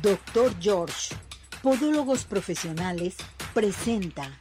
Doctor George, Podólogos Profesionales, presenta.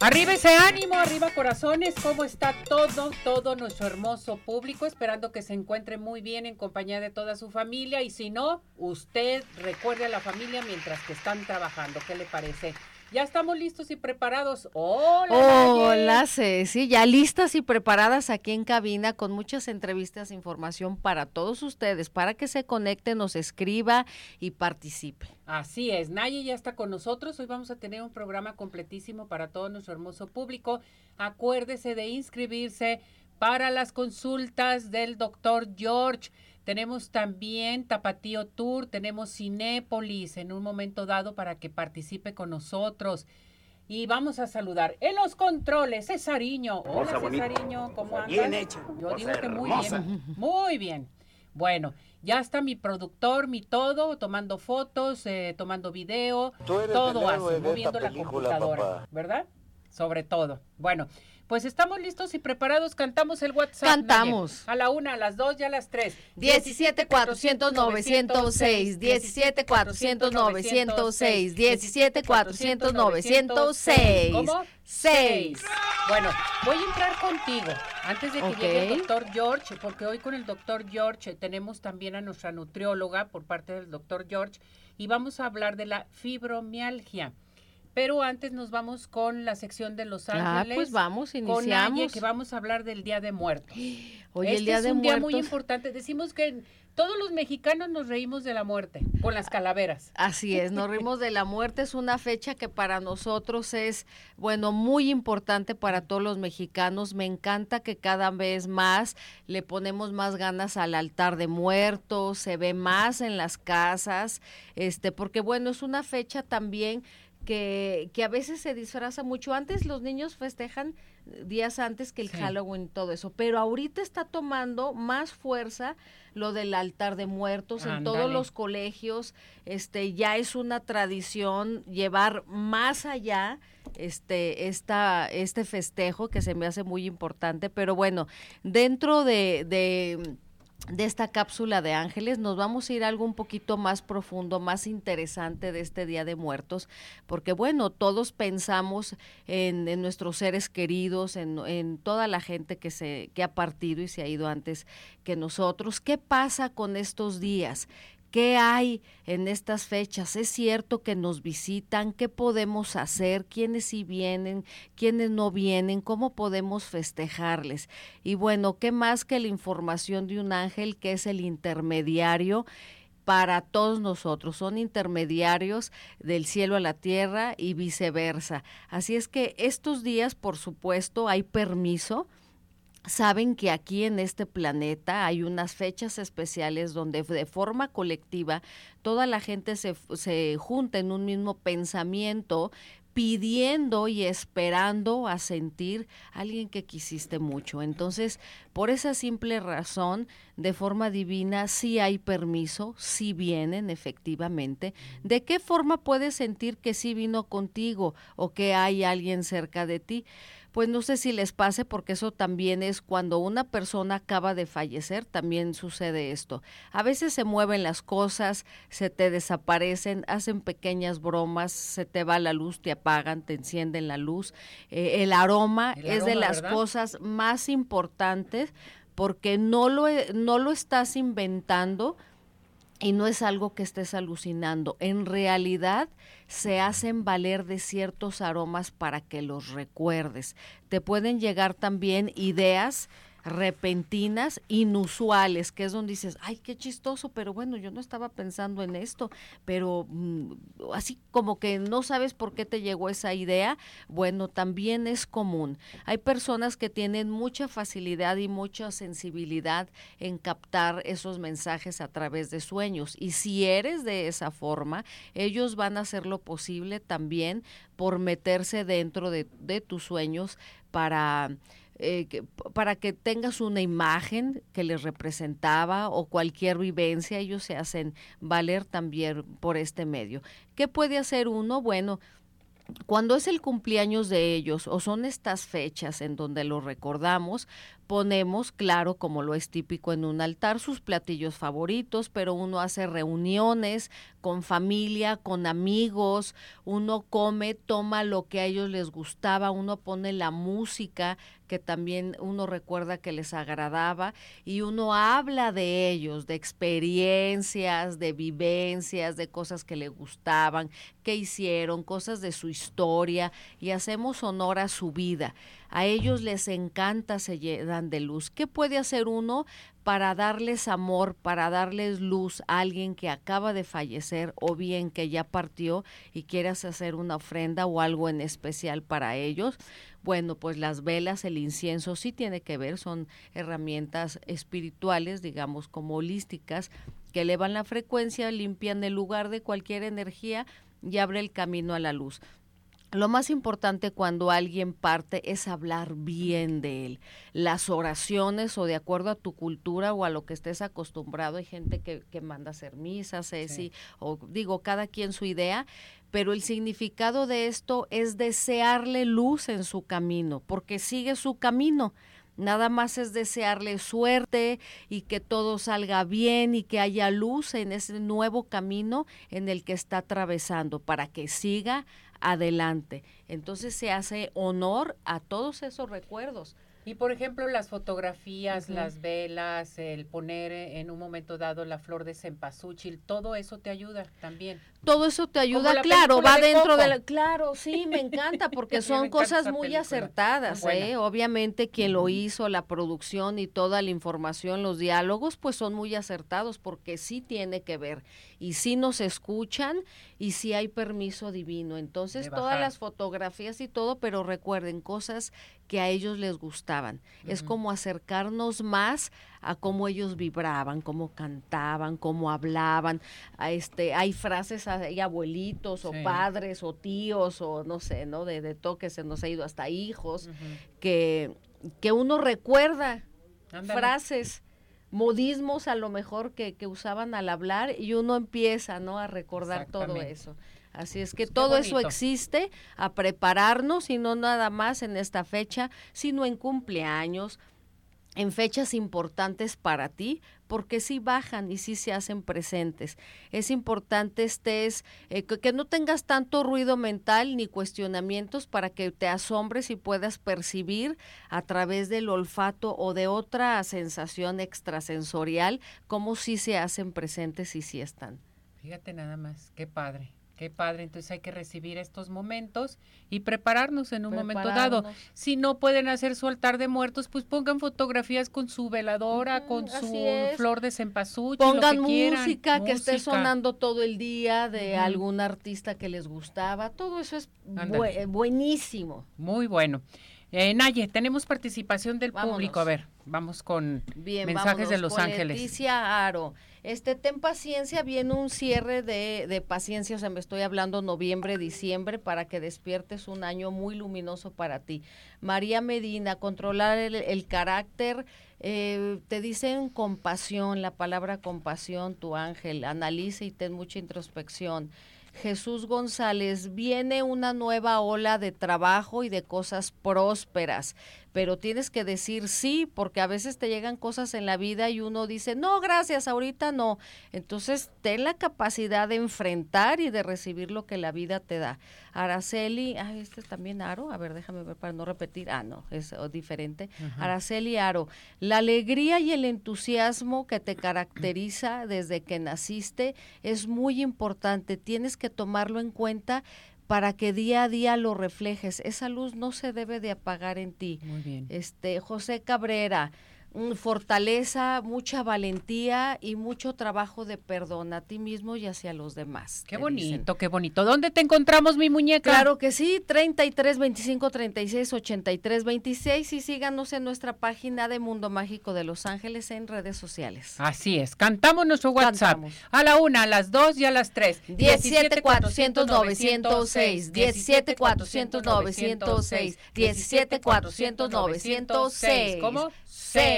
Arriba ese ánimo, arriba corazones, ¿cómo está todo, todo nuestro hermoso público? Esperando que se encuentre muy bien en compañía de toda su familia y si no, usted recuerde a la familia mientras que están trabajando, ¿qué le parece? Ya estamos listos y preparados. Hola. Hola, Ceci. Ya listas y preparadas aquí en cabina con muchas entrevistas e información para todos ustedes, para que se conecte, nos escriba y participe. Así es. Naye ya está con nosotros. Hoy vamos a tener un programa completísimo para todo nuestro hermoso público. Acuérdese de inscribirse para las consultas del doctor George. Tenemos también Tapatío Tour, tenemos Cinépolis en un momento dado para que participe con nosotros. Y vamos a saludar en los controles, Cesariño. Hola Cesariño, ¿cómo andas? Bien hecho. Yo digo que muy bien. Muy bien. Bueno, ya está mi productor, mi todo, tomando fotos, eh, tomando video, todo hace, moviendo la computadora, ¿verdad? Sobre todo. Bueno, pues estamos listos y preparados. Cantamos el WhatsApp. Cantamos. A la una, a las dos y a las tres. 17 400 906, 17 400 906, 17 400 906. ¿Cómo? 6. Bueno, voy a entrar contigo antes de que llegue el doctor George, porque hoy con el doctor George tenemos también a nuestra nutrióloga por parte del doctor George y vamos a hablar de la fibromialgia. Pero antes nos vamos con la sección de Los Ah, Ángeles. pues vamos, Con iniciamos. que vamos a hablar del Día de Muertos. Hoy este el Día es de un día muy importante. Decimos que todos los mexicanos nos reímos de la muerte con las calaveras. Así es, nos rimos de la muerte, es una fecha que para nosotros es, bueno, muy importante para todos los mexicanos. Me encanta que cada vez más le ponemos más ganas al altar de muertos, se ve más en las casas, este, porque bueno, es una fecha también que, que a veces se disfraza mucho. Antes los niños festejan días antes que el Sí. Halloween y todo eso, pero ahorita está tomando más fuerza lo del altar de muertos en todos los colegios, este ya es una tradición llevar más allá este esta este festejo que se me hace muy importante, pero bueno, dentro de, de de esta cápsula de ángeles nos vamos a ir a algo un poquito más profundo, más interesante de este Día de Muertos, porque bueno, todos pensamos en, en nuestros seres queridos, en, en toda la gente que se que ha partido y se ha ido antes que nosotros. ¿Qué pasa con estos días? ¿Qué hay en estas fechas? ¿Es cierto que nos visitan? ¿Qué podemos hacer? ¿Quiénes sí vienen? ¿Quiénes no vienen? ¿Cómo podemos festejarles? Y bueno, ¿qué más que la información de un ángel que es el intermediario? para todos nosotros, son intermediarios del cielo a la tierra y viceversa. Así es que estos días, por supuesto, hay permiso, saben que aquí en este planeta hay unas fechas especiales donde de forma colectiva toda la gente se, se junta en un mismo pensamiento pidiendo y esperando a sentir a alguien que quisiste mucho. Entonces, por esa simple razón, de forma divina, sí hay permiso, sí vienen efectivamente. ¿De qué forma puedes sentir que sí vino contigo o que hay alguien cerca de ti? Pues no sé si les pase porque eso también es cuando una persona acaba de fallecer, también sucede esto. A veces se mueven las cosas, se te desaparecen, hacen pequeñas bromas, se te va la luz, te apagan, te encienden la luz. Eh, el aroma El es de las ¿verdad? cosas más importantes porque no lo, no lo estás inventando, y no es algo que estés alucinando. En realidad se hacen valer de ciertos aromas para que los recuerdes. Te pueden llegar también ideas repentinas, inusuales, que es donde dices, ay, qué chistoso, pero bueno, yo no estaba pensando en esto, pero mm, así como que no sabes por qué te llegó esa idea, bueno, también es común. Hay personas que tienen mucha facilidad y mucha sensibilidad en captar esos mensajes a través de sueños, y si eres de esa forma, ellos van a hacer lo posible también por meterse dentro de, de tus sueños para eh, para que tengas una imagen que les representaba o cualquier vivencia, ellos se hacen valer también por este medio. ¿Qué puede hacer uno? Bueno, cuando es el cumpleaños de ellos o son estas fechas en donde lo recordamos, ponemos, claro, como lo es típico en un altar, sus platillos favoritos, pero uno hace reuniones con familia, con amigos, uno come, toma lo que a ellos les gustaba, uno pone la música que también uno recuerda que les agradaba y uno habla de ellos, de experiencias, de vivencias, de cosas que le gustaban, que hicieron, cosas de su historia y hacemos honor a su vida. A ellos les encanta, se llenan de luz. ¿Qué puede hacer uno para darles amor, para darles luz a alguien que acaba de fallecer o bien que ya partió y quieras hacer una ofrenda o algo en especial para ellos? Bueno, pues las velas, el incienso sí tiene que ver, son herramientas espirituales, digamos, como holísticas, que elevan la frecuencia, limpian el lugar de cualquier energía y abre el camino a la luz. Lo más importante cuando alguien parte es hablar bien de él. Las oraciones o de acuerdo a tu cultura o a lo que estés acostumbrado, hay gente que, que manda hacer misas, Ceci, o digo, cada quien su idea, pero el significado de esto es desearle luz en su camino, porque sigue su camino. Nada más es desearle suerte y que todo salga bien y que haya luz en ese nuevo camino en el que está atravesando para que siga adelante. Entonces se hace honor a todos esos recuerdos. Y por ejemplo, las fotografías, las velas, el poner en un momento dado la flor de cempasúchil, todo eso te ayuda también. Todo eso te ayuda, claro, va dentro de la, claro, sí, me encanta porque son cosas muy acertadas, ¿eh? Obviamente quien lo hizo, la producción y toda la información, los diálogos, pues son muy acertados porque sí tiene que ver. Y sí nos escuchan y sí hay permiso divino. Entonces, todas las fotografías y todo, pero recuerden cosas que a ellos les gustaban. Es como acercarnos más a cómo ellos vibraban, cómo cantaban, cómo hablaban. A este, hay frases, hay abuelitos o padres o tíos o no sé, ¿no? De, de todo que se nos ha ido hasta hijos, que, que uno recuerda frases modismos a lo mejor que, que, usaban al hablar y uno empieza no a recordar todo eso. Así es que pues todo eso existe a prepararnos y no nada más en esta fecha sino en cumpleaños en fechas importantes para ti, porque sí bajan y sí se hacen presentes. Es importante estés, eh, que, no tengas tanto ruido mental ni cuestionamientos para que te asombres y puedas percibir a través del olfato o de otra sensación extrasensorial cómo sí se hacen presentes y sí están. Fíjate nada más, qué padre. Qué padre, entonces hay que recibir estos momentos y prepararnos en un momento dado. Si no pueden hacer su altar de muertos, pues pongan fotografías con su veladora, con su flor de cempasúchil. Pongan música que esté sonando todo el día de algún artista que les gustaba. Todo eso es buenísimo. Muy bueno. Eh, Naye, tenemos participación del público. A ver, vamos con mensajes de Los Ángeles. Leticia Aro. Este, ten paciencia, viene un cierre de, de, paciencia, o sea, me estoy hablando noviembre, diciembre, para que despiertes un año muy luminoso para ti. María Medina, controlar el, carácter, eh, te dicen compasión, la palabra compasión, tu ángel, analice y ten mucha introspección. Jesús González, viene una nueva ola de trabajo y de cosas prósperas pero tienes que decir sí, porque a veces te llegan cosas en la vida y uno dice, no, gracias, ahorita no. Entonces, ten la capacidad de enfrentar y de recibir lo que la vida te da. Araceli, ah, este es también Aro, a ver, déjame ver para no repetir, ah, no, es diferente. Araceli Aro, la alegría y el entusiasmo que te caracteriza desde que naciste es muy importante, tienes que tomarlo en cuenta para que día a día lo reflejes. Esa luz no se debe de apagar en ti. Muy bien. Este, José Cabrera, fortaleza, mucha valentía y mucho trabajo de perdón a ti mismo y hacia los demás. Qué bonito, qué bonito. ¿Dónde te encontramos, mi muñeca? Claro que sí, 33 25 36 83 26 y síganos en nuestra página de Mundo Mágico de Los Ángeles en redes sociales. Así es, cantamos nuestro WhatsApp a la una, a las dos y a las tres. 17 400 906, 17 400 906, 17 400 906. ¿Cómo? 6.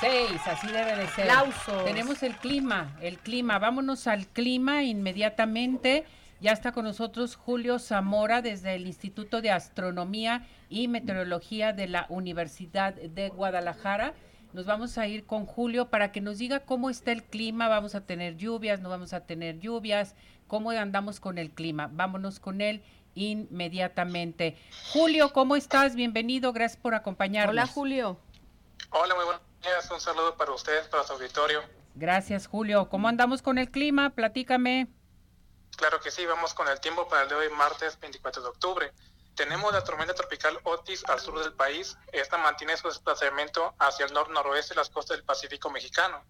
6, así debe de ser. Aplausos. Tenemos el clima, el clima. Vámonos al clima inmediatamente. Ya está con nosotros Julio Zamora desde el Instituto de Astronomía y Meteorología de la Universidad de Guadalajara. Nos vamos a ir con Julio para que nos diga cómo está el clima, vamos a tener lluvias, no vamos a tener lluvias, cómo andamos con el clima. Vámonos con él inmediatamente. Julio, ¿cómo estás? Bienvenido, gracias por acompañarnos. Hola, Julio. Hola, muy buenos días. Un saludo para ustedes, para su auditorio. Gracias, Julio. ¿Cómo andamos con el clima? Platícame. Claro que sí, vamos con el tiempo para el de hoy, martes 24 de octubre. Tenemos la tormenta tropical Otis al sur del país. Esta mantiene su desplazamiento hacia el nor-noroeste de las costas del Pacífico mexicano.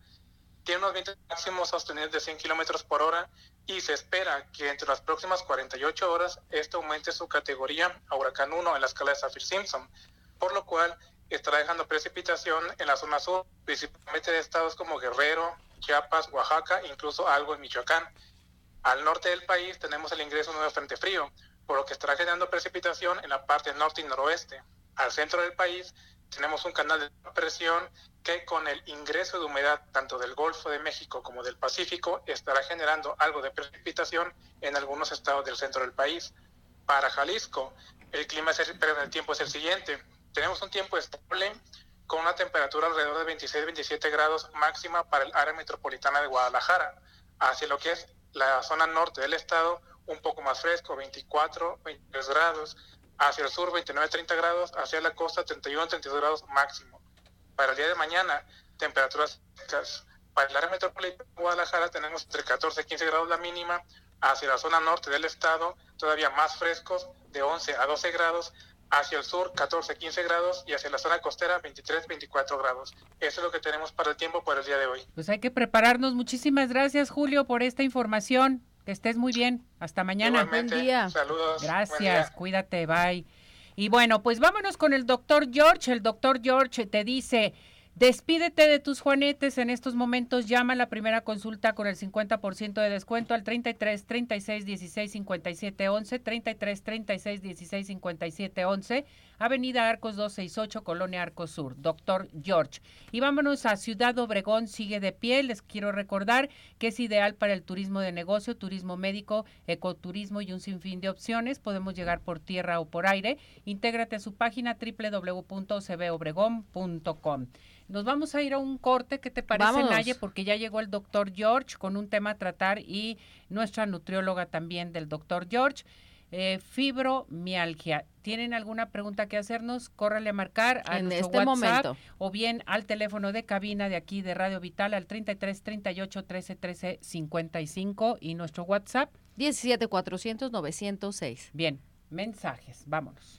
Tiene unos vientos máximos sostenidos de 100 kilómetros por hora y se espera que entre las próximas 48 horas esto aumente su categoría a huracán 1 en la escala de Saffir-Simpson, por lo cual estará dejando precipitación en la zona sur, principalmente de estados como Guerrero, Chiapas, Oaxaca, incluso algo en Michoacán. Al norte del país tenemos el ingreso de un nuevo frente frío, por lo que estará generando precipitación en la parte norte y noroeste. Al centro del país tenemos un canal de presión que con el ingreso de humedad tanto del Golfo de México como del Pacífico estará generando algo de precipitación en algunos estados del centro del país. Para Jalisco, el clima es el, el tiempo es el siguiente. Tenemos un tiempo estable con una temperatura alrededor de 26-27 grados máxima para el área metropolitana de Guadalajara, hacia lo que es la zona norte del estado un poco más fresco, 24, 23 grados, hacia el sur 29, 30 grados, hacia la costa 31, 32 grados máximo. Para el día de mañana, temperaturas secas. Para el área metropolitana de Guadalajara tenemos entre 14 y 15 grados la mínima, hacia la zona norte del estado todavía más frescos, de 11 a 12 grados, hacia el sur 14, 15 grados y hacia la zona costera 23, 24 grados. Eso es lo que tenemos para el tiempo para el día de hoy. Pues hay que prepararnos. Muchísimas gracias, Julio, por esta información. Que estés muy bien. Hasta mañana. Buen día. Saludos. Gracias. Cuídate. Bye. Y bueno, pues vámonos con el doctor George. El doctor George te dice, Despídete de tus juanetes en estos momentos. Llama a la primera consulta con el 50% de descuento al 33 36 16 57 11, 33 36 16 57 11, Avenida Arcos 268, Colonia Arcos Sur. Doctor George. Y vámonos a Ciudad Obregón, sigue de pie. Les quiero recordar que es ideal para el turismo de negocio, turismo médico, ecoturismo y un sinfín de opciones. Podemos llegar por tierra o por aire. Intégrate a su página www.cbobregón.com. Nos vamos a ir a un corte, ¿qué te parece, Vámonos. Naye? Porque ya llegó el doctor George con un tema a tratar y nuestra nutrióloga también del doctor George. Eh, fibromialgia. ¿Tienen alguna pregunta que hacernos? Córrele a marcar a En nuestro este WhatsApp momento. o bien al teléfono de cabina de aquí de Radio Vital al 33 38 13 13 55 y nuestro WhatsApp. 17 400 906. Bien, mensajes. Vámonos.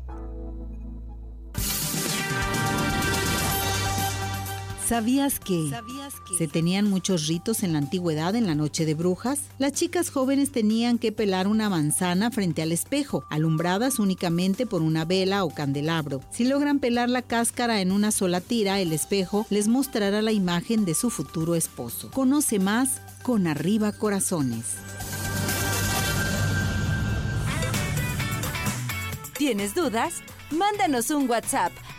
¿Sabías que? se tenían muchos ritos en la antigüedad en la noche de brujas? Las chicas jóvenes tenían que pelar una manzana frente al espejo, alumbradas únicamente por una vela o candelabro. Si logran pelar la cáscara en una sola tira, el espejo les mostrará la imagen de su futuro esposo. Conoce más con Arriba Corazones. ¿Tienes dudas? Mándanos un WhatsApp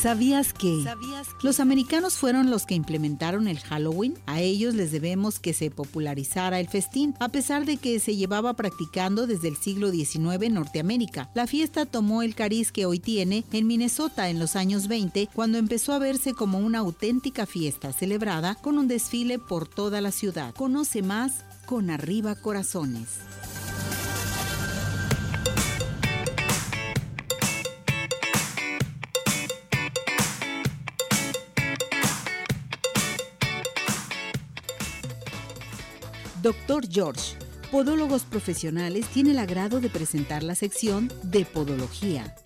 ¿Sabías que? Los americanos fueron los que implementaron el Halloween. A ellos les debemos que se popularizara el festín, a pesar de que se llevaba practicando desde el siglo XIX en Norteamérica. La fiesta tomó el cariz que hoy tiene en Minnesota en los años 20, cuando empezó a verse como una auténtica fiesta celebrada con un desfile por toda la ciudad. Conoce más con Arriba Corazones. Doctor George, Podólogos Profesionales, tiene el agrado de presentar la sección de Podología.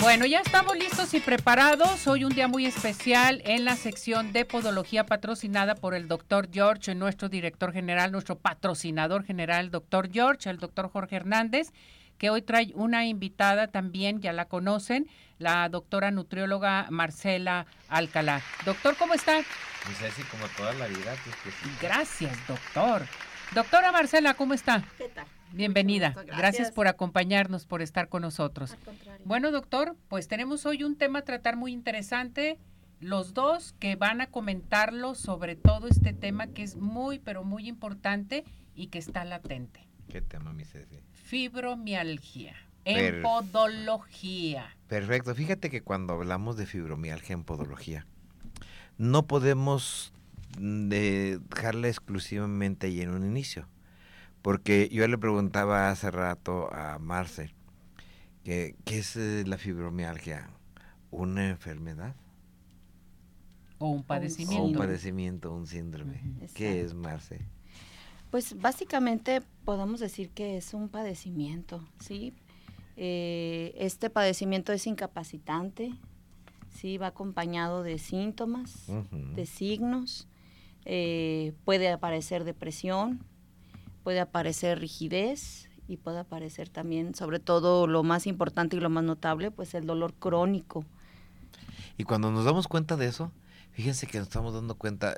Bueno, ya estamos listos y preparados. Hoy un día muy especial en la sección de podología patrocinada por el doctor George, nuestro director general, nuestro patrocinador general, doctor George, el doctor Jorge Hernández que hoy trae una invitada también, ya la conocen, la doctora nutrióloga Marcela Alcalá. Doctor, ¿cómo está? Pues así como toda la vida. Pues Gracias, doctor. Doctora Marcela, ¿cómo está? ¿Qué tal? Bienvenida. Gracias. por acompañarnos, por estar con nosotros. Bueno, doctor, pues tenemos hoy un tema a tratar muy interesante. Los dos que van a comentarlo sobre todo este tema que es muy, pero muy importante y que está latente. ¿Qué tema, mi Ceci? Fibromialgia. En podología. Perfecto. Fíjate que cuando hablamos de fibromialgia en podología, no podemos mm, dejarla exclusivamente ahí en un inicio. Porque yo le preguntaba hace rato a Marce, que, ¿qué es eh, la fibromialgia? ¿Una enfermedad? O un padecimiento. O un padecimiento, un síndrome. ¿Qué es, Marce? Pues básicamente podemos decir que es un padecimiento, ¿sí? Eh, este padecimiento es incapacitante, ¿sí? Va acompañado de síntomas, de signos, eh, puede aparecer depresión, puede aparecer rigidez y puede aparecer también, sobre todo lo más importante y lo más notable, pues el dolor crónico. Y cuando nos damos cuenta de eso, fíjense que nos estamos dando cuenta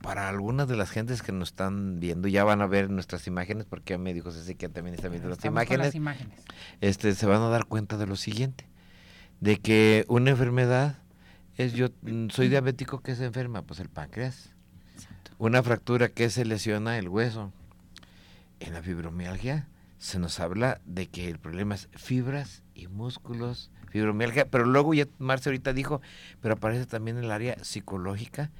para algunas de las gentes que nos están viendo, ya van a ver nuestras imágenes, porque me dijo Ceci que también está viendo las imágenes, Este, se van a dar cuenta de lo siguiente, de que una enfermedad es yo mm, soy diabético que se enferma, pues el páncreas. Una fractura que se lesiona el hueso. En la fibromialgia se nos habla de que el problema es fibras y músculos, fibromialgia, pero luego ya Marce ahorita dijo, pero aparece también en el área psicológica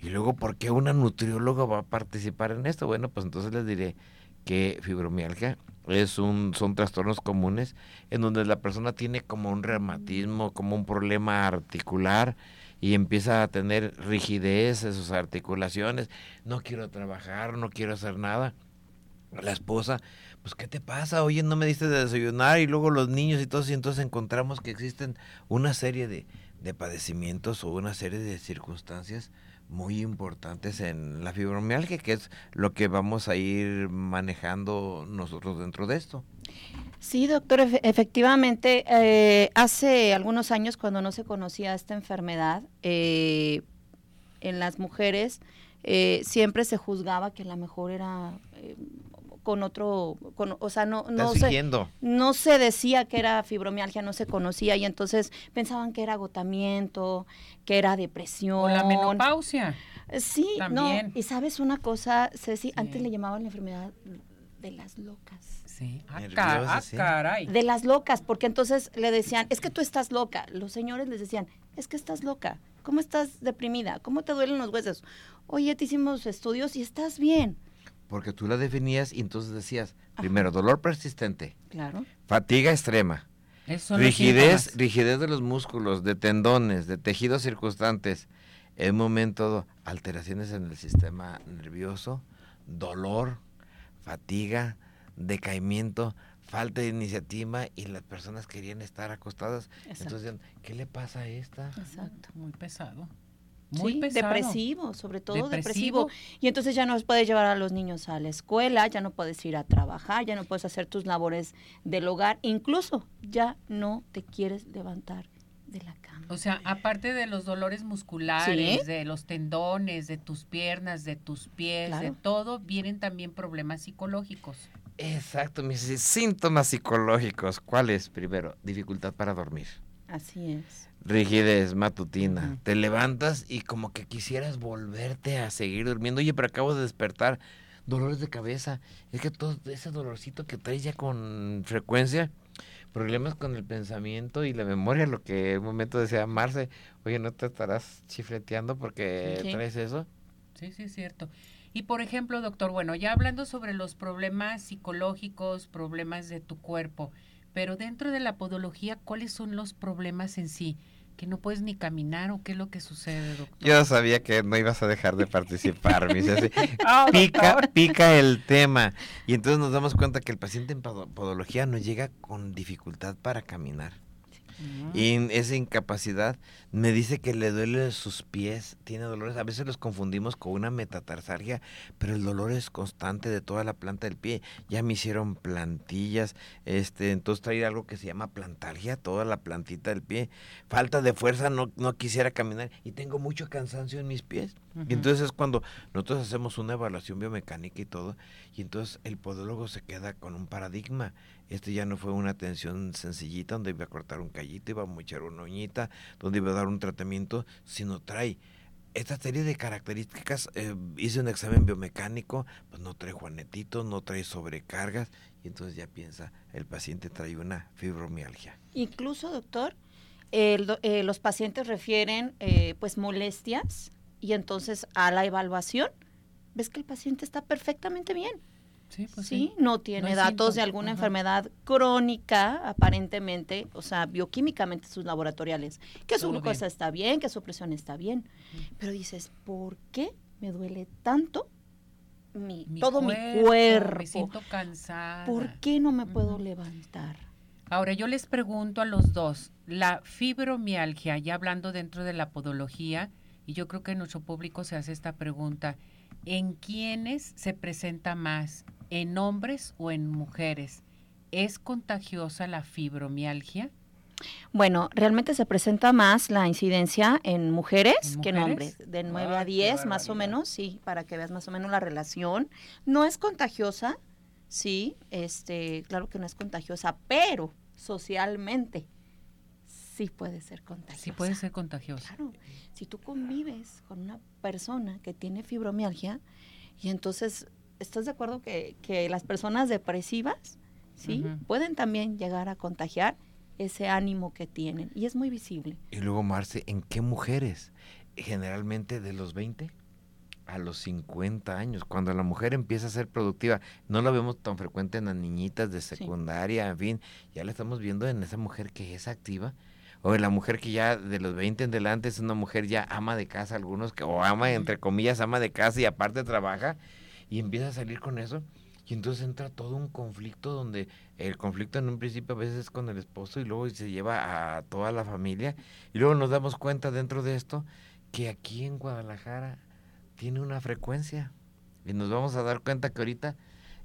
y luego, ¿por qué una nutrióloga va a participar en esto? Bueno, pues entonces les diré que fibromialgia es un, son trastornos comunes en donde la persona tiene como un reumatismo, como un problema articular y empieza a tener rigidez en sus articulaciones. No quiero trabajar, no quiero hacer nada. La esposa, pues ¿qué te pasa? Oye, no me diste de desayunar y luego los niños y todos y entonces encontramos que existen una serie de, de padecimientos o una serie de circunstancias muy importantes en la fibromialgia, que es lo que vamos a ir manejando nosotros dentro de esto. Sí, doctor, efectivamente, eh, hace algunos años cuando no se conocía esta enfermedad, eh, en las mujeres eh, siempre se juzgaba que a lo mejor era con otro, con, o sea, no, no se, no se decía que era fibromialgia, no se conocía y entonces pensaban que era agotamiento, que era depresión. O la menopausia. Sí, no, y sabes una cosa, Ceci, antes le llamaban la enfermedad de las locas. Sí, ah, ah, sí. caray. De las locas, porque entonces le decían, es que tú estás loca. Los señores les decían, es que estás loca. ¿Cómo estás deprimida? ¿Cómo te duelen los huesos? Oye, te hicimos estudios y estás bien. Porque tú la definías y entonces decías, primero, dolor persistente, Claro. fatiga extrema, rigidez, rigidez de los músculos, de tendones, de tejidos circunstantes. En un momento alteraciones en el sistema nervioso, dolor, fatiga, decaimiento, falta de iniciativa y las personas querían estar acostadas. Exacto. Entonces, decían, ¿qué le pasa a esta? Exacto. Muy pesado. Muy Sí, pesado. depresivo, sobre todo Depresivo. depresivo. Y entonces ya no puedes llevar a los niños a la escuela, ya no puedes ir a trabajar, ya no puedes hacer tus labores del hogar, incluso ya no te quieres levantar de la cama. O sea, aparte de los dolores musculares, Sí. de los tendones, de tus piernas, de tus pies, de todo, vienen también problemas psicológicos. Exacto, mis síntomas psicológicos. ¿Cuáles? Primero, dificultad para dormir. Así es. Rigidez matutina. Te levantas y como que quisieras volverte a seguir durmiendo. Oye, pero acabo de despertar. Dolores de cabeza. Es que todo ese dolorcito que traes ya con frecuencia. Problemas con el pensamiento y la memoria, lo que en un momento decía Marce, oye, ¿no te estarás chifleteando porque Sí. traes eso? Sí, sí, es cierto. Y por ejemplo, doctor, bueno, ya hablando sobre los problemas psicológicos, problemas de tu cuerpo, pero dentro de la podología, ¿cuáles son los problemas en sí? Que no puedes ni caminar o qué es lo que sucede, doctor. Yo sabía que no ibas a dejar de participar, mi Ceci. Ah, pica, pica el tema. Y entonces nos damos cuenta que el paciente en podo- podología no llega con dificultad para caminar. Y esa incapacidad me dice que le duele sus pies, tiene dolores. A veces los confundimos con una metatarsalgia, pero el dolor es constante de toda la planta del pie. Ya me hicieron plantillas, este, entonces trae algo que se llama plantalgia, toda la plantita del pie. Falta de fuerza, no, no quisiera caminar y tengo mucho cansancio en mis pies. Y entonces es cuando nosotros hacemos una evaluación biomecánica y todo, y entonces el podólogo se queda con un paradigma. Esto ya no fue una atención sencillita donde iba a cortar un callito, iba a mochar una uñita, donde iba a dar un tratamiento, sino trae esta serie de características. eh, hice un examen biomecánico, pues no trae juanetitos, no trae sobrecargas, y entonces ya piensa, el paciente trae una fibromialgia. Incluso, doctor, el eh, los pacientes refieren eh, pues molestias y entonces a la evaluación ves que el paciente está perfectamente bien. Sí, pues sí, sí. no tiene datos síntomas, de alguna ajá. enfermedad crónica, aparentemente, o sea, bioquímicamente sus laboratoriales, que su Todo glucosa bien. está bien, que su presión está bien, pero dices, ¿por qué me duele tanto mi, Mi todo mi cuerpo? Me siento cansada. ¿Por qué no me puedo levantar? Ahora, yo les pregunto a los dos, la fibromialgia, ya hablando dentro de la podología, y yo creo que nuestro público se hace esta pregunta, ¿en quiénes se presenta más? ¿En hombres o en mujeres? ¿Es contagiosa la fibromialgia? Bueno, realmente se presenta más la incidencia en mujeres, ¿En que en hombres, de 9 a Ay, qué 10 más o menos, sí, para que veas más o menos la relación. No es contagiosa, sí, este, claro que no es contagiosa, pero socialmente sí puede ser contagiosa. Sí puede ser contagiosa. Claro, si tú convives con una persona que tiene fibromialgia y entonces, ¿estás de acuerdo que, que las personas depresivas, sí, pueden también llegar a contagiar ese ánimo que tienen y es muy visible. Y luego, Marce, ¿en qué mujeres? Generalmente de los 20 a los 50 años, cuando la mujer empieza a ser productiva, no lo vemos tan frecuente en las niñitas de secundaria, en fin, ya la estamos viendo en esa mujer que es activa, o en la mujer que ya de los 20 en adelante es una mujer ya ama de casa, algunos que, o ama, entre comillas, ama de casa y aparte trabaja, y empieza a salir con eso, y entonces entra todo un conflicto donde el conflicto en un principio a veces es con el esposo y luego se lleva a toda la familia, y luego nos damos cuenta dentro de esto que aquí en Guadalajara tiene una frecuencia. Y nos vamos a dar cuenta que ahorita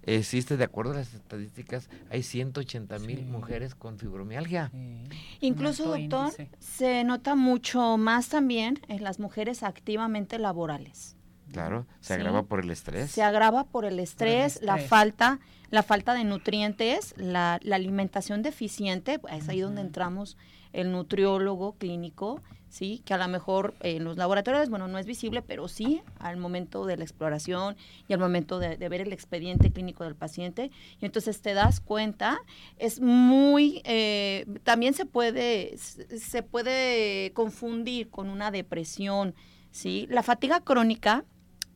existe, de acuerdo a las estadísticas, hay 180 mil Sí. mujeres con fibromialgia. Sí, Incluso, doctor, índice. se nota mucho más también en las mujeres activamente laborales. Claro, se Sí. agrava por el estrés. Se agrava por el estrés, la estrés. falta, la falta de nutrientes, la, la alimentación deficiente, es ahí donde entramos el nutriólogo clínico, ¿sí? Que a lo mejor en los laboratorios, bueno, no es visible, pero sí al momento de la exploración y al momento de, ver el expediente clínico del paciente. Y entonces te das cuenta, es muy, eh, también se puede, se puede confundir con una depresión, ¿sí? La fatiga crónica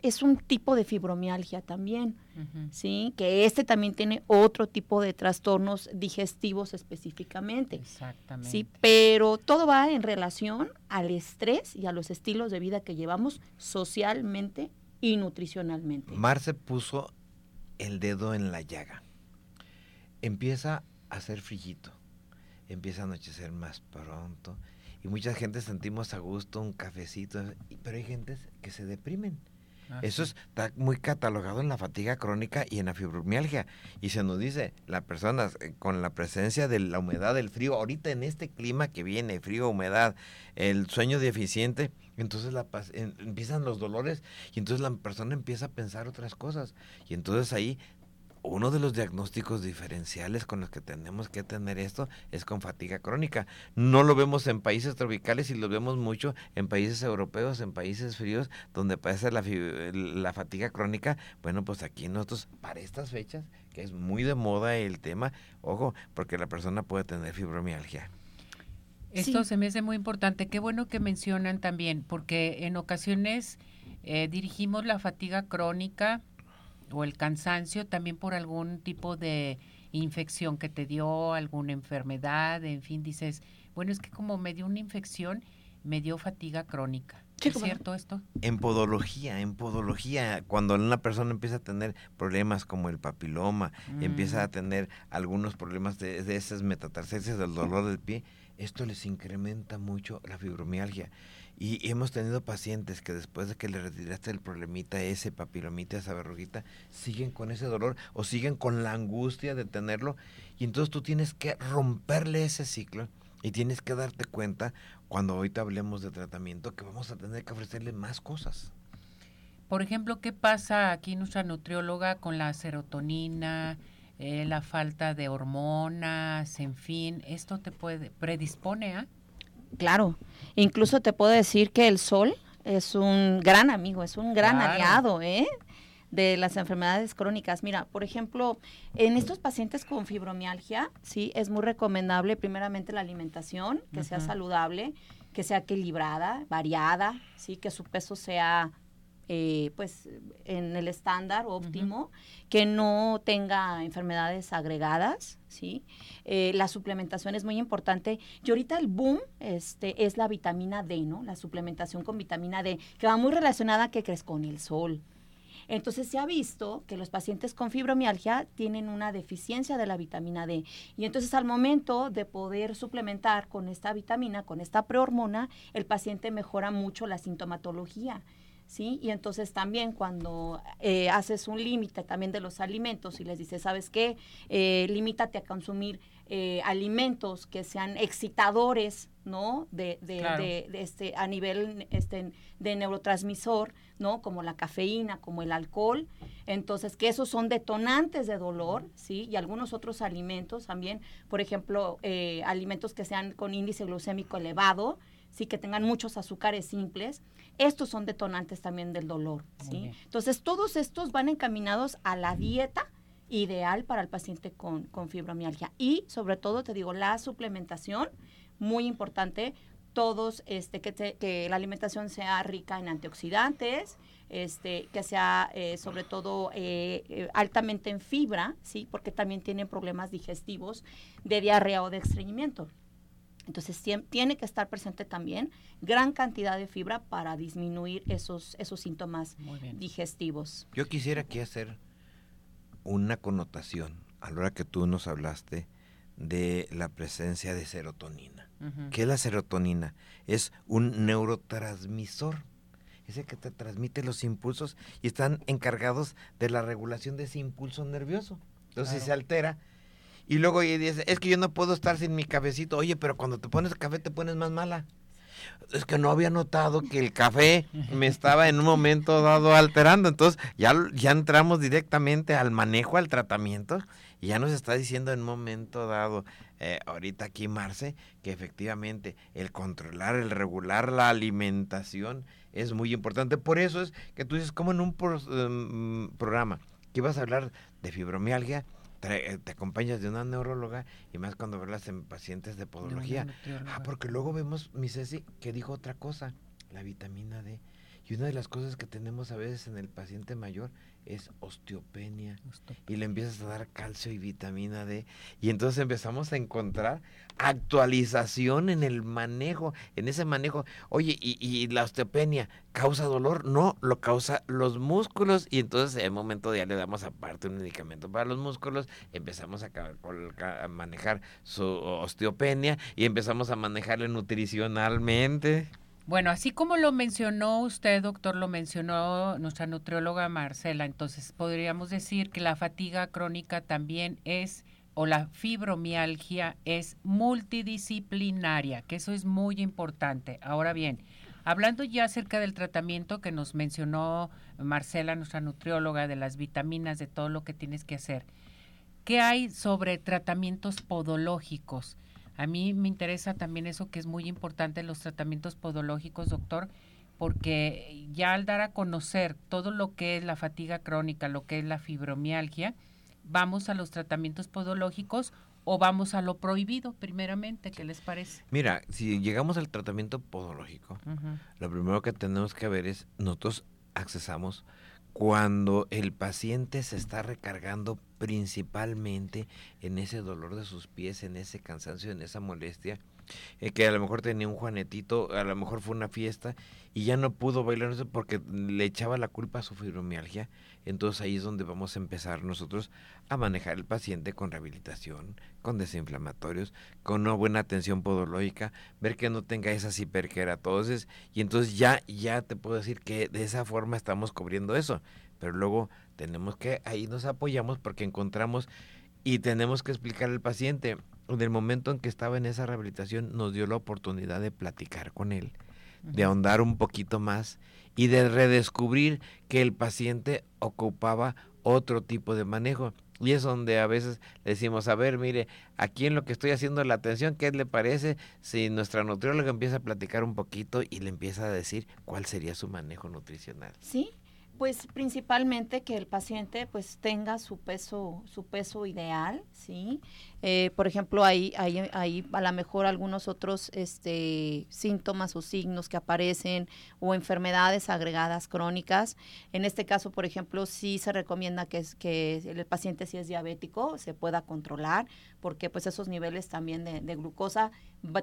es un tipo de fibromialgia también, ¿sí? Que este también tiene otro tipo de trastornos digestivos específicamente. Exactamente. Sí, pero todo va en relación al estrés y a los estilos de vida que llevamos socialmente y nutricionalmente. Marce puso el dedo en la llaga. Empieza a hacer frillito, empieza a anochecer más pronto y mucha gente sentimos a gusto un cafecito, pero hay gente que se deprimen Ah, Eso está muy catalogado en la fatiga crónica y en la fibromialgia. Y se nos dice, la persona eh, con la presencia de la humedad, del frío, ahorita en este clima que viene, frío, humedad, el sueño deficiente, entonces la, empiezan los dolores y entonces la persona empieza a pensar otras cosas. Y entonces ahí uno de los diagnósticos diferenciales con los que tenemos que tener esto es con fatiga crónica. No lo vemos en países tropicales y lo vemos mucho en países europeos, en países fríos, donde pasa la, la fatiga crónica. Bueno, pues aquí nosotros, para estas fechas, que es muy de moda el tema, ojo, porque la persona puede tener fibromialgia. Esto se me hace muy importante. Qué bueno que mencionan también, porque en ocasiones eh, dirigimos la fatiga crónica o el cansancio también por algún tipo de infección que te dio, alguna enfermedad, en fin, dices, bueno, es que como me dio una infección, me dio fatiga crónica. ¿Es cierto esto? En podología, en podología, cuando una persona empieza a tener problemas como el papiloma, empieza a mm. tener algunos problemas de, de esas metatarsias del dolor del pie, esto les incrementa mucho la fibromialgia. Y hemos tenido pacientes que después de que le retiraste el problemita ese, papilomita, esa verruguita, siguen con ese dolor o siguen con la angustia de tenerlo. Y entonces tú tienes que romperle ese ciclo y tienes que darte cuenta, cuando ahorita hablemos de tratamiento, que vamos a tener que ofrecerle más cosas. Por ejemplo, ¿qué pasa aquí nuestra nutrióloga con la serotonina, eh, la falta de hormonas, en fin? ¿Esto te puede predispone a? Claro, incluso te puedo decir que el sol es un gran amigo, es un gran aliado, ¿eh? de las enfermedades crónicas. Mira, por ejemplo, en estos pacientes con fibromialgia, sí, es muy recomendable primeramente la alimentación, que sea saludable, que sea equilibrada, variada, sí, que su peso sea eh, pues en el estándar óptimo, que no tenga enfermedades agregadas, ¿sí? Eh, la suplementación es muy importante. Y ahorita el boom este, es la vitamina D, ¿no? La suplementación con vitamina D, que va muy relacionada que crees con el sol. Entonces se ha visto que los pacientes con fibromialgia tienen una deficiencia de la vitamina D. Y entonces al momento de poder suplementar con esta vitamina, con esta prehormona, el paciente mejora mucho la sintomatología. ¿Sí? Y entonces también cuando eh, haces un límite también de los alimentos y les dices, ¿sabes qué? Eh, limítate a consumir eh, alimentos que sean excitadores, ¿no? De, de, este, a nivel este, de neurotransmisor, ¿no? Como la cafeína, como el alcohol. Entonces, que esos son detonantes de dolor, ¿sí? Y algunos otros alimentos también, por ejemplo, alimentos que sean con índice glucémico elevado, sí que tengan muchos azúcares simples, estos son detonantes también del dolor, ¿sí? Entonces, todos estos van encaminados a la dieta ideal para el paciente con, fibromialgia. Y sobre todo, te digo, la suplementación, muy importante, todos, este, que, que la alimentación sea rica en antioxidantes, este, que sea eh, sobre todo eh, eh, altamente en fibra, ¿sí? Porque también tienen problemas digestivos de diarrea o de estreñimiento. Entonces tiene que estar presente también gran cantidad de fibra para disminuir esos, esos síntomas digestivos. Yo quisiera aquí hacer una connotación a la hora que tú nos hablaste de la presencia de serotonina. ¿Qué es la serotonina? Es un neurotransmisor. Es el que te transmite los impulsos y están encargados de la regulación de ese impulso nervioso. Entonces, si se altera, y luego dice, es que yo no puedo estar sin mi cafecito. Oye, pero cuando te pones café te pones más mala. Es que no había notado que el café me estaba en un momento dado alterando. Entonces ya, ya entramos directamente al manejo, al tratamiento. Y ya nos está diciendo en un momento dado, eh, ahorita aquí Marce, que efectivamente el controlar, el regular la alimentación es muy importante. Por eso es que tú dices, como en un em, programa que ibas a hablar de fibromialgia, te, acompañas de una neuróloga y más cuando hablas en pacientes de podología. ah, porque luego vemos, mi Ceci, que dijo otra cosa, la vitamina D. Y una de las cosas que tenemos a veces en el paciente mayor es osteopenia. Y le empiezas a dar calcio y vitamina D. Y entonces empezamos a encontrar actualización en el manejo, en ese manejo. Oye, ¿y, la osteopenia causa dolor? No, lo causa los músculos. Y entonces en el momento ya le damos aparte un medicamento para los músculos. Empezamos a, a manejar su osteopenia y empezamos a manejarle nutricionalmente. Bueno, así como lo mencionó usted, doctor, lo mencionó nuestra nutrióloga Marcela, entonces podríamos decir que la fatiga crónica también es, o la fibromialgia es multidisciplinaria, que eso es muy importante. Ahora bien, hablando ya acerca del tratamiento que nos mencionó Marcela, nuestra nutrióloga, de las vitaminas, de todo lo que tienes que hacer, ¿qué hay sobre tratamientos podológicos? A mí me interesa también eso que es muy importante en los tratamientos podológicos, doctor, porque ya al dar a conocer todo lo que es la fatiga crónica, lo que es la fibromialgia, vamos a los tratamientos podológicos o vamos a lo prohibido primeramente, ¿qué les parece? Mira, si llegamos al tratamiento podológico, lo primero que tenemos que ver es, nosotros accesamos cuando el paciente se está recargando principalmente en ese dolor de sus pies, en ese cansancio, en esa molestia, eh, que a lo mejor tenía un juanetito, a lo mejor fue una fiesta y ya no pudo bailar porque le echaba la culpa a su fibromialgia. Entonces ahí es donde vamos a empezar nosotros a manejar el paciente con rehabilitación, con desinflamatorios, con una buena atención podológica, ver que no tenga esas hiperqueratoses y entonces ya ya te puedo decir que de esa forma estamos cubriendo eso, pero luego tenemos que ahí nos apoyamos porque encontramos y tenemos que explicar al paciente en el momento en que estaba en esa rehabilitación nos dio la oportunidad de platicar con él, de ahondar un poquito más y de redescubrir que el paciente ocupaba otro tipo de manejo. Y es donde a veces le decimos, a ver, mire, aquí en lo que estoy haciendo la atención, ¿qué le parece si nuestra nutrióloga empieza a platicar un poquito y le empieza a decir cuál sería su manejo nutricional? Sí, pues principalmente que el paciente pues tenga su peso, su peso ideal, ¿sí? Eh, por ejemplo, hay, hay, hay, a lo mejor algunos otros este, síntomas o signos que aparecen o enfermedades agregadas crónicas. En este caso, por ejemplo, sí se recomienda que, que el paciente si es diabético se pueda controlar porque pues esos niveles también de, glucosa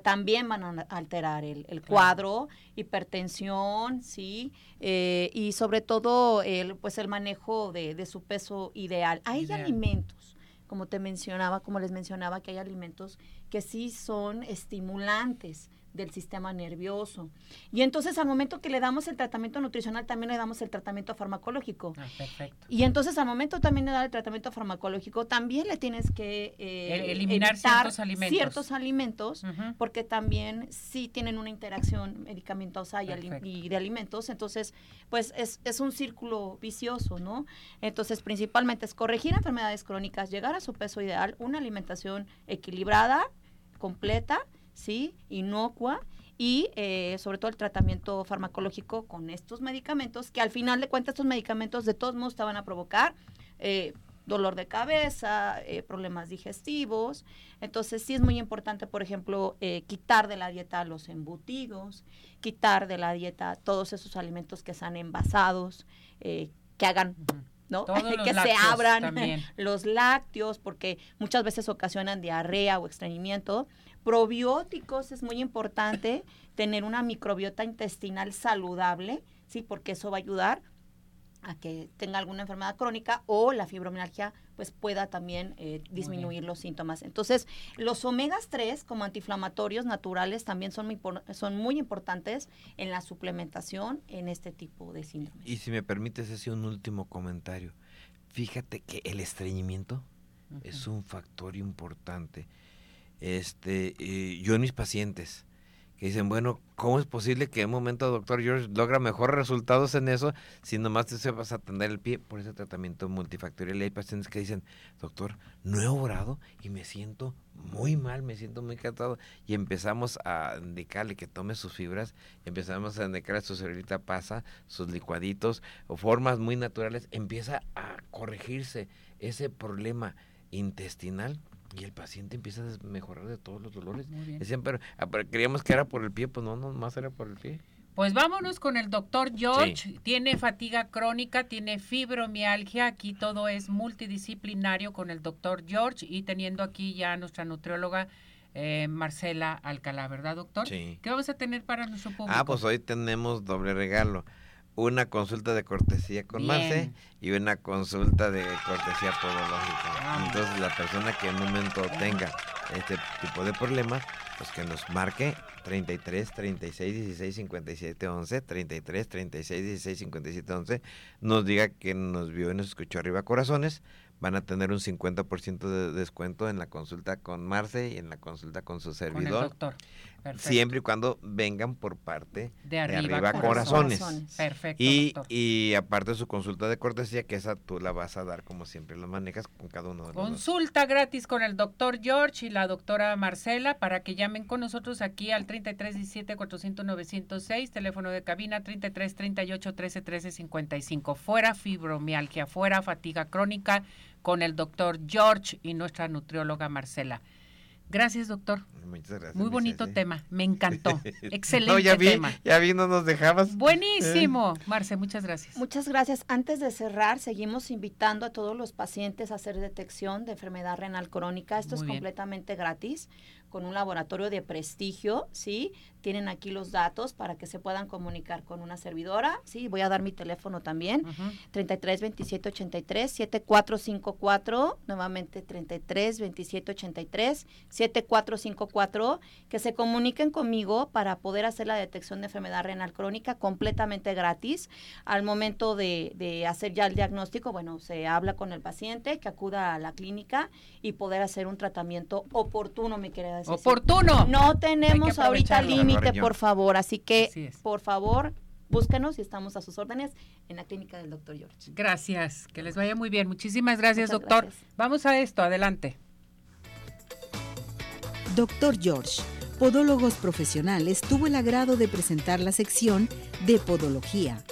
también van a alterar el, cuadro, hipertensión, ¿sí? Eh, y sobre todo el, pues el manejo de, de su peso ideal. Hay alimentos como te mencionaba, como les mencionaba, que hay alimentos que sí son estimulantes del sistema nervioso. Y entonces al momento que le damos el tratamiento nutricional, también le damos el tratamiento farmacológico. Ah, perfecto. Y entonces al momento también de dar el tratamiento farmacológico, también le tienes que eh, eliminar ciertos alimentos. Ciertos alimentos, porque también sí tienen una interacción medicamentosa y, de alimentos. Entonces, pues es, es un círculo vicioso, ¿no? Entonces, principalmente es corregir enfermedades crónicas, llegar a su peso ideal, una alimentación equilibrada, completa, ¿sí? Inocua y eh, sobre todo el tratamiento farmacológico con estos medicamentos, que al final de cuentas estos medicamentos de todos modos te van a provocar eh, dolor de cabeza, eh, problemas digestivos. Entonces sí es muy importante, por ejemplo, quitar de la dieta los embutidos, quitar de la dieta todos esos alimentos que sean envasados, que hagan... ¿no? que se abran los lácteos porque muchas veces ocasionan diarrea o estreñimiento Probióticos es muy importante tener una microbiota intestinal saludable, ¿sí? Porque eso va a ayudar a que tenga alguna enfermedad crónica o la fibromialgia pues pueda también eh, disminuir los síntomas. Entonces, los omegas 3 como antiinflamatorios naturales también son muy, son muy importantes en la suplementación en este tipo de síndromes. Y si me permites hacer un último comentario. Fíjate que el estreñimiento es un factor importante este, eh, yo en mis pacientes que dicen, bueno, ¿cómo es posible que en un momento doctor George logra mejores resultados en eso si nomás te a atender el pie por ese tratamiento multifactorial? Y hay pacientes que dicen, doctor, no he obrado y me siento muy mal, me siento muy cansado. Y empezamos a indicarle que tome sus fibras, empezamos a indicarle su cerebrita pasa, sus licuaditos o formas muy naturales, empieza a corregirse ese problema intestinal y el paciente empieza a mejorar de todos los dolores. Decían, ah, pero, creíamos que era por el pie, pues no, no, más era por el pie. Pues vámonos con el doctor George. Tiene fatiga crónica, tiene fibromialgia. Aquí todo es multidisciplinario con el doctor George y teniendo aquí ya nuestra nutrióloga eh, Marcela Alcalá, ¿verdad, doctor? Sí. ¿Qué vamos a tener para nuestro público? Ah, pues hoy tenemos doble regalo una consulta de cortesía con Marce y una consulta de cortesía podológica. Ah. Entonces la persona que en un momento tenga este tipo de problemas, pues que nos marque 33 36 16 57 11, 33 36 16 57 11, nos diga que nos vio y nos escuchó arriba corazones, van a tener un 50% de descuento en la consulta con Marce y en la consulta con su servidor. doctor. Siempre y cuando vengan por parte de arriba, corazones. Perfecto. Y, y aparte de su consulta de cortesía, que esa tú la vas a dar como siempre lo manejas con cada uno de los Consulta gratis con el doctor George y la doctora Marcela para que llamen con nosotros aquí al 3317 400 906, teléfono de cabina 33 38 13 13 55. Fuera fibromialgia, fuera fatiga crónica con el doctor George y nuestra nutrióloga Marcela. Gracias, doctor. Muchas gracias. Muy bonito tema, me encantó. Excelente ya tema. Ya vi, no nos dejabas. Buenísimo. Marce, muchas gracias. Muchas gracias. Antes de cerrar, seguimos invitando a todos los pacientes a hacer detección de enfermedad renal crónica. Esto es completamente gratis con un laboratorio de prestigio, ¿sí? Tienen aquí los datos para que se puedan comunicar con una servidora, ¿sí? Voy a dar mi teléfono también, 33 27 83 7454, nuevamente 33 27 83 7454, que se comuniquen conmigo para poder hacer la detección de enfermedad renal crónica completamente gratis. Al momento de, de hacer ya el diagnóstico, bueno, se habla con el paciente que acuda a la clínica y poder hacer un tratamiento oportuno, mi querida Oportuno. No tenemos ahorita límite, por favor, así que, por favor, búsquenos y estamos a sus órdenes en la clínica del doctor George. Gracias, que les vaya muy bien. Muchísimas gracias, doctor. Vamos a esto, adelante. Doctor George, Podólogos Profesionales, tuvo el agrado de presentar la sección de Podología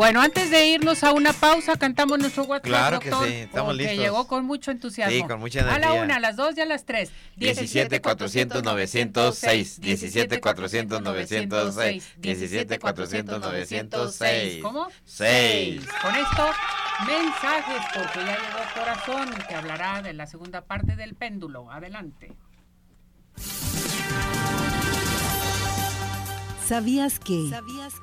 bueno, antes de irnos a una pausa, cantamos nuestro WhatsApp. Claro que sí, estamos listos. Que llegó con mucho entusiasmo. Sí, con mucha energía. A la una, a las dos y a las tres. 17 400 906. 17 400 906. 17 400 906. ¿Cómo? 6. Con esto, mensajes, porque ya llegó Corazón, que hablará de la segunda parte del péndulo. Adelante. ¿Sabías que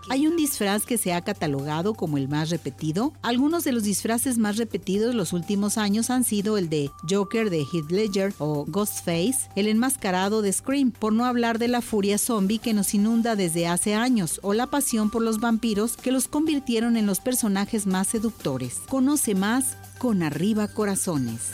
hay un disfraz que se ha catalogado como el más repetido? Algunos de los disfraces más repetidos los últimos años han sido el de Joker de Heath Ledger o Ghostface, el enmascarado de Scream, por no hablar de la furia zombie que nos inunda desde hace años o la pasión por los vampiros que los convirtieron en los personajes más seductores. Conoce más con Arriba Corazones.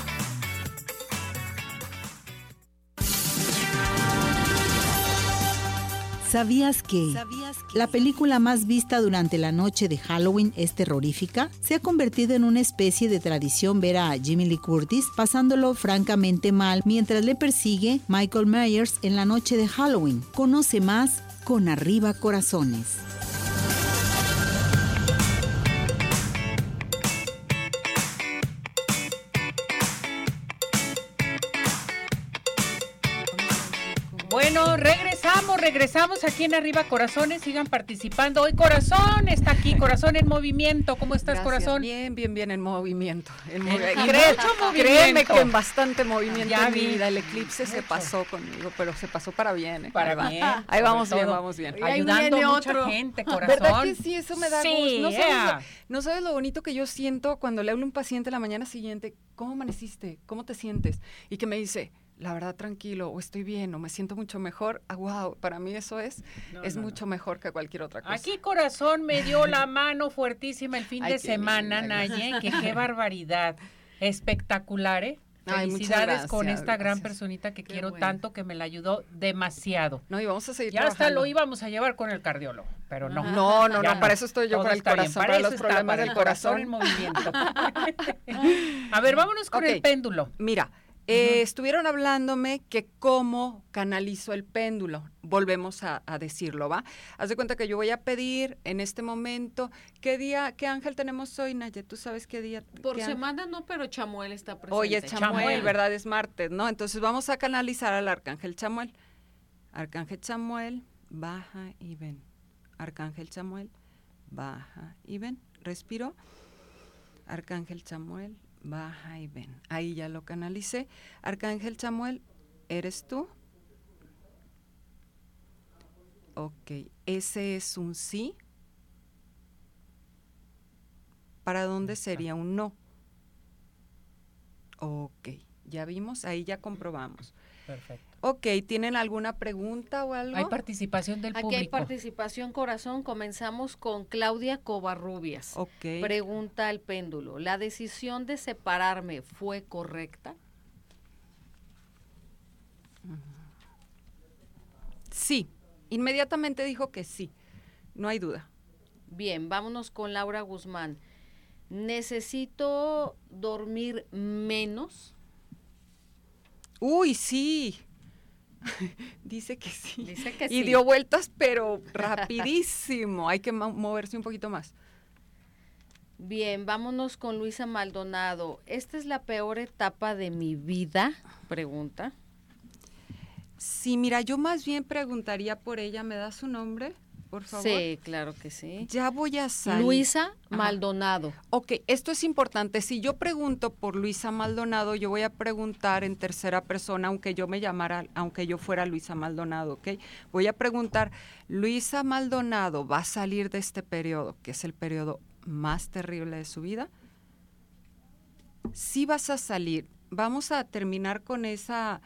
¿Sabías que la película más vista durante la noche de Halloween es terrorífica? Se ha convertido en una especie de tradición ver a Jimmy Lee Curtis pasándolo francamente mal mientras le persigue Michael Myers en la noche de Halloween. Conoce más con Arriba Corazones. Regresamos aquí en Arriba Corazones, sigan participando. Hoy Corazón está aquí, Corazón en movimiento. ¿Cómo estás, Gracias. Corazón? Bien, bien, bien en movimiento. En mucho movimiento. Créeme que en bastante movimiento Ya en mi vi. vida. El eclipse se pasó conmigo, pero se pasó para bien. ¿eh? Para bien. Ahí vamos bien, vamos bien. Ayudando a mucha otro. gente, Corazón. ¿Verdad que sí? Eso me da Sí, gusto. No, yeah. sabes lo, no sabes lo bonito que yo siento cuando le hablo a un paciente la mañana siguiente, ¿cómo amaneciste? ¿Cómo te sientes? Y que me dice, la verdad, tranquilo, o estoy bien, o me siento mucho mejor. Ah, wow, para mí eso es, No, es no, mucho mejor que cualquier otra cosa. Aquí Corazón me dio la mano fuertísima el fin Ay, de semana, Naye, que qué barbaridad. Espectacular, ¿eh? Ay, Felicidades con gracias, esta gran personita que Qué quiero tanto que me la ayudó demasiado. No, y vamos a seguir Ya hasta lo íbamos a llevar con el cardiólogo, pero no. No, no, Ya no, para eso estoy yo con el corazón, para, los problemas para del el corazón. en movimiento. a ver, vámonos con el péndulo. Mira, eh, estuvieron hablándome que cómo canalizo el péndulo. Volvemos a, a decirlo, ¿va? Haz de cuenta que yo voy a pedir en este momento, ¿qué día, qué ángel tenemos hoy, Naye? ¿Tú sabes qué día? Por qué ángel? semana no, pero Chamuel está presente. Hoy es Chamuel, Chamuel. ¿verdad? Es martes, ¿no? Entonces vamos a canalizar al arcángel Chamuel. Arcángel Chamuel, baja y ven. Arcángel Chamuel, baja y ven. Respiro. Arcángel Chamuel, baja y ven. Ahí ya lo canalicé. Arcángel Chamuel, ¿eres tú? Ok, ese es un sí. ¿Para dónde sería un no? Ok, ya vimos, ahí ya comprobamos. Perfecto. Ok, ¿tienen alguna pregunta o algo? Hay participación del Aquí público. hay participación, corazón. Comenzamos con Claudia Covarrubias. Ok. Pregunta al péndulo. ¿La decisión de separarme fue correcta? Sí, inmediatamente dijo que sí, no hay duda. Bien, vámonos con Laura Guzmán. ¿Necesito dormir menos? Uy, sí. Dice que sí. Dice que y sí. dio vueltas, pero rapidísimo. Hay que mo- moverse un poquito más. Bien, vámonos con Luisa Maldonado. ¿Esta es la peor etapa de mi vida? Pregunta. Sí, mira, yo más bien preguntaría por ella. ¿Me da su nombre, por favor? Sí, claro que sí. Ya voy a salir. Luisa Ajá. Maldonado. Ok, esto es importante. Si yo pregunto por Luisa Maldonado, yo voy a preguntar en tercera persona, aunque yo me llamara, aunque yo fuera Luisa Maldonado, ¿ok? Voy a preguntar, Luisa Maldonado va a salir de este periodo, que es el periodo más terrible de su vida. Sí vas a salir. Vamos a terminar con esa,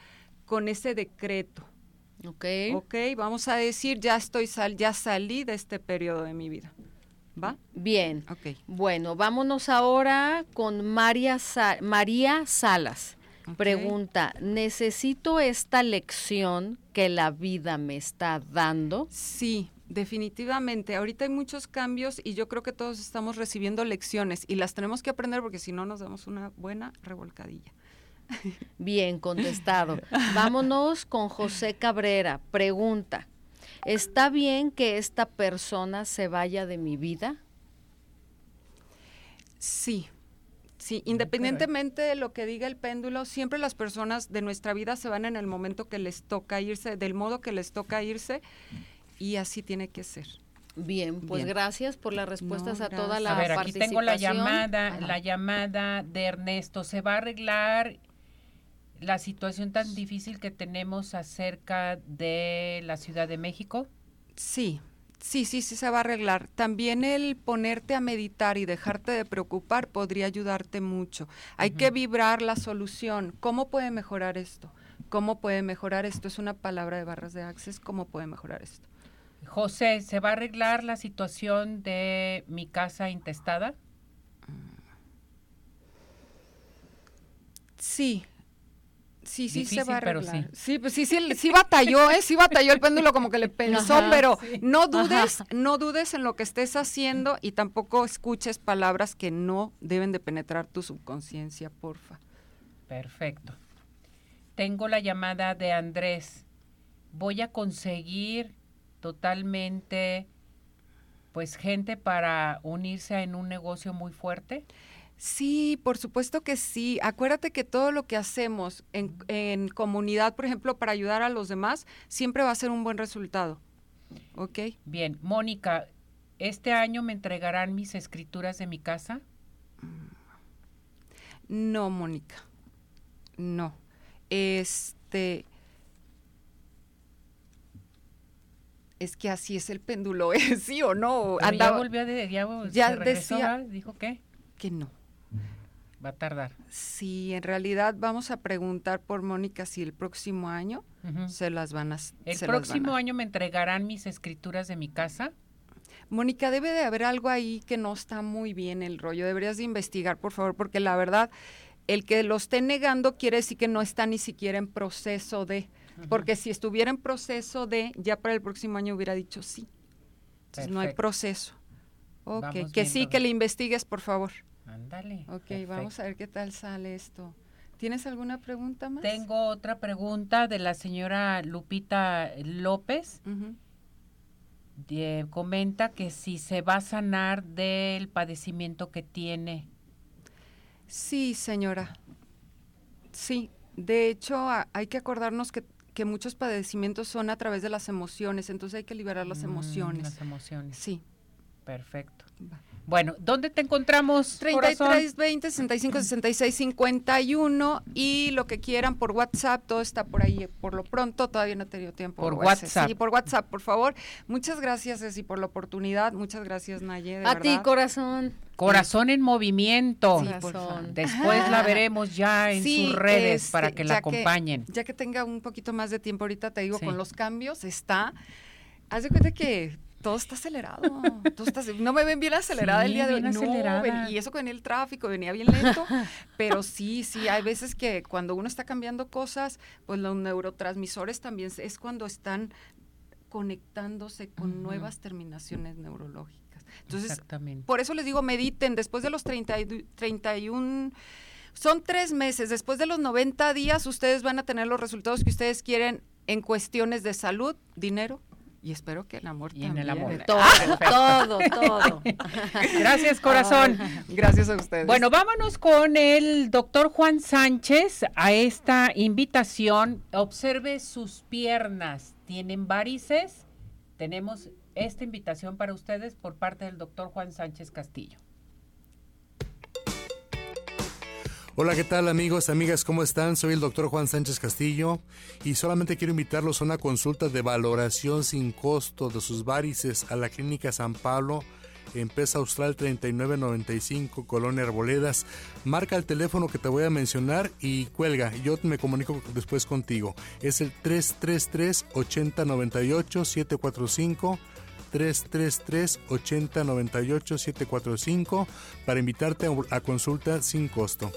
con ese decreto. Ok. Ok, vamos a decir, ya estoy sal, ya salí de este periodo de mi vida. ¿Va? Bien. Ok. Bueno, vámonos ahora con María, Sa- María Salas. Pregunta, ¿necesito esta lección que la vida me está dando? Sí, definitivamente. Ahorita hay muchos cambios y yo creo que todos estamos recibiendo lecciones y las tenemos que aprender porque si no nos damos una buena revolcadilla. Bien, contestado. Vámonos con José Cabrera. Pregunta, ¿está bien que esta persona se vaya de mi vida? Sí, sí, independientemente de lo que diga el péndulo, siempre las personas de nuestra vida se van en el momento que les toca irse, del modo que les toca irse y así tiene que ser. Bien, pues Bien. gracias por las respuestas No, a toda la A ver, aquí tengo la participación. llamada, Ajá. la llamada de Ernesto. ¿Se va a arreglar la situación tan difícil que tenemos acerca de la Ciudad de México? Sí, sí, sí, sí se va a arreglar. También el ponerte a meditar y dejarte de preocupar podría ayudarte mucho. Hay que vibrar la solución. ¿Cómo puede mejorar esto? ¿Cómo puede mejorar esto? Es una palabra de barras de access. ¿Cómo puede mejorar esto? José, ¿se va a arreglar la situación de mi casa intestada? Sí. Sí, sí se va a arreglar. sí. Sí, pues sí, sí, sí batalló, ¿eh? Sí batalló el péndulo como que le pensó, Ajá, pero sí. no dudes, no dudes en lo que estés haciendo y tampoco escuches palabras que no deben de penetrar tu subconsciencia, porfa. Perfecto. Tengo la llamada de Andrés. Voy a conseguir totalmente, pues, gente para unirse en un negocio muy fuerte. Sí, por supuesto que sí. Acuérdate que todo lo que hacemos en, en comunidad, por ejemplo, para ayudar a los demás, siempre va a ser un buen resultado. ¿Ok? Bien, Mónica, ¿este año me entregarán mis escrituras de mi casa? No, Mónica. No. Este. Es que así es el péndulo, ¿es sí o no? Pero ya volvió de, ya, Ya se regresó, decía- ¿verdad? ¿Dijo qué? que no. Va a tardar. Sí, en realidad vamos a preguntar por Mónica si el próximo año se las van a. ¿El próximo a- año me entregarán mis escrituras de mi casa? Mónica, debe de haber algo ahí que no está muy bien el rollo. Deberías de investigar, por favor, porque la verdad, el que lo esté negando quiere decir que no está ni siquiera en proceso de. Porque si estuviera en proceso de, ya para el próximo año hubiera dicho sí. Entonces no hay proceso. Ok, Vamos que sí, que le investigues, por favor. Ándale. Ok, perfecto. vamos a ver qué tal sale esto. ¿Tienes alguna pregunta más? Tengo otra pregunta de la señora Lupita López. Comenta que si se va a sanar del padecimiento que tiene. Sí, señora. Sí, de hecho a- hay que acordarnos que, que muchos padecimientos son a través de las emociones, entonces hay que liberar las Mm, emociones. Las emociones. Sí. Perfecto. Va. Bueno, ¿dónde te encontramos? corazón? 33 20 65 66 51 y lo que quieran por WhatsApp, todo está por ahí por lo pronto, todavía no he tenido tiempo. Por. WhatsApp. Sí, por WhatsApp, por favor. Muchas gracias, Ceci, por la oportunidad. Muchas gracias, Naye, de A ti, corazón. Corazón en movimiento. Sí, por favor. Corazón. Después la veremos ya en Sí, sus redes este, para que la acompañen. ya que tenga un poquito más de tiempo ahorita, te digo, Sí. con los cambios está. Haz de cuenta que todo está acelerado. todo está no me ven bien acelerada Sí, el día de hoy. No, ven- y eso venía el tráfico, venía bien lento. pero sí, sí, hay veces que cuando uno está cambiando cosas, pues los neurotransmisores también es cuando están conectándose con nuevas terminaciones neurológicas. Entonces, Exactamente. por eso les digo, mediten después de los 30 y du- 31, son tres meses, después de los 90 días ustedes van a tener los resultados que ustedes quieren en cuestiones de salud, dinero y espero que el amor Y en el amor. Todo, todo, todo. Gracias, corazón. Ay, gracias a ustedes. Bueno, vámonos con el doctor Juan Sánchez a esta invitación. Observe sus piernas. ¿Tienen varices? Tenemos esta invitación para ustedes por parte del doctor Juan Sánchez Castillo. Hola, ¿qué tal amigos, amigas? ¿Cómo están? Soy el doctor Juan Sánchez Castillo y solamente quiero invitarlos a una consulta de valoración sin costo de sus varices a la Clínica San Pablo en Pesa Austral 3995, Colonia Arboledas. Marca el teléfono que te voy a mencionar y cuelga. Yo me comunico después contigo. Es el 333-8098-745. 333-8098-745 para invitarte a- a consulta sin costo.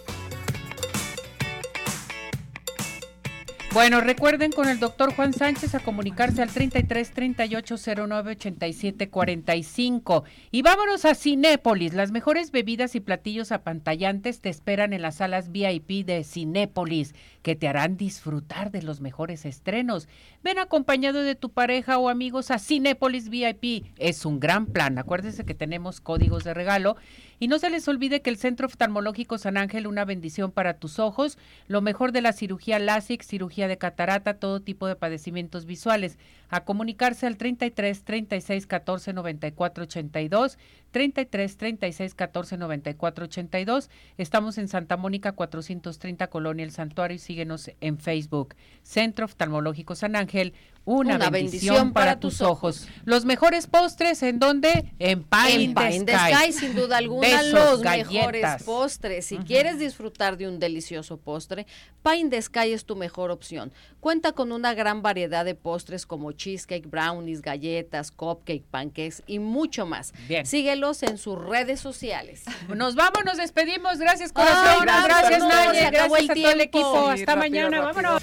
Bueno, recuerden con el doctor Juan Sánchez a comunicarse al 33 38 09 87 45. Y vámonos a Cinépolis. Las mejores bebidas y platillos apantallantes te esperan en las salas VIP de Cinépolis, que te harán disfrutar de los mejores estrenos. Ven acompañado de tu pareja o amigos a Cinépolis VIP. Es un gran plan. Acuérdense que tenemos códigos de regalo. Y no se les olvide que el Centro Oftalmológico San Ángel, una bendición para tus ojos, lo mejor de la cirugía LASIK, cirugía de catarata, todo tipo de padecimientos visuales. A comunicarse al 33 36 14 94 82, 33 36 14 94 82. Estamos en Santa Mónica 430 Colonia El Santuario y síguenos en Facebook. Centro Oftalmológico San Ángel, una, Una bendición, bendición para, para tus ojos. Los mejores postres, ¿en dónde? En Pine, En Pine the the Sky. Sky, sin duda alguna, Besos, los galletas. mejores postres. Si quieres disfrutar de un delicioso postre, Pine the Sky es tu mejor opción. Cuenta con una gran variedad de postres como cheesecake, brownies, galletas, cupcake, pancakes y mucho más. Bien. Síguelos en sus redes sociales. Nos vamos, nos despedimos. Gracias, Ay, corazón. gracias, gracias, Naye. Gracias el a todo el equipo. Sí, Hasta rápido, mañana. rápido. Vámonos.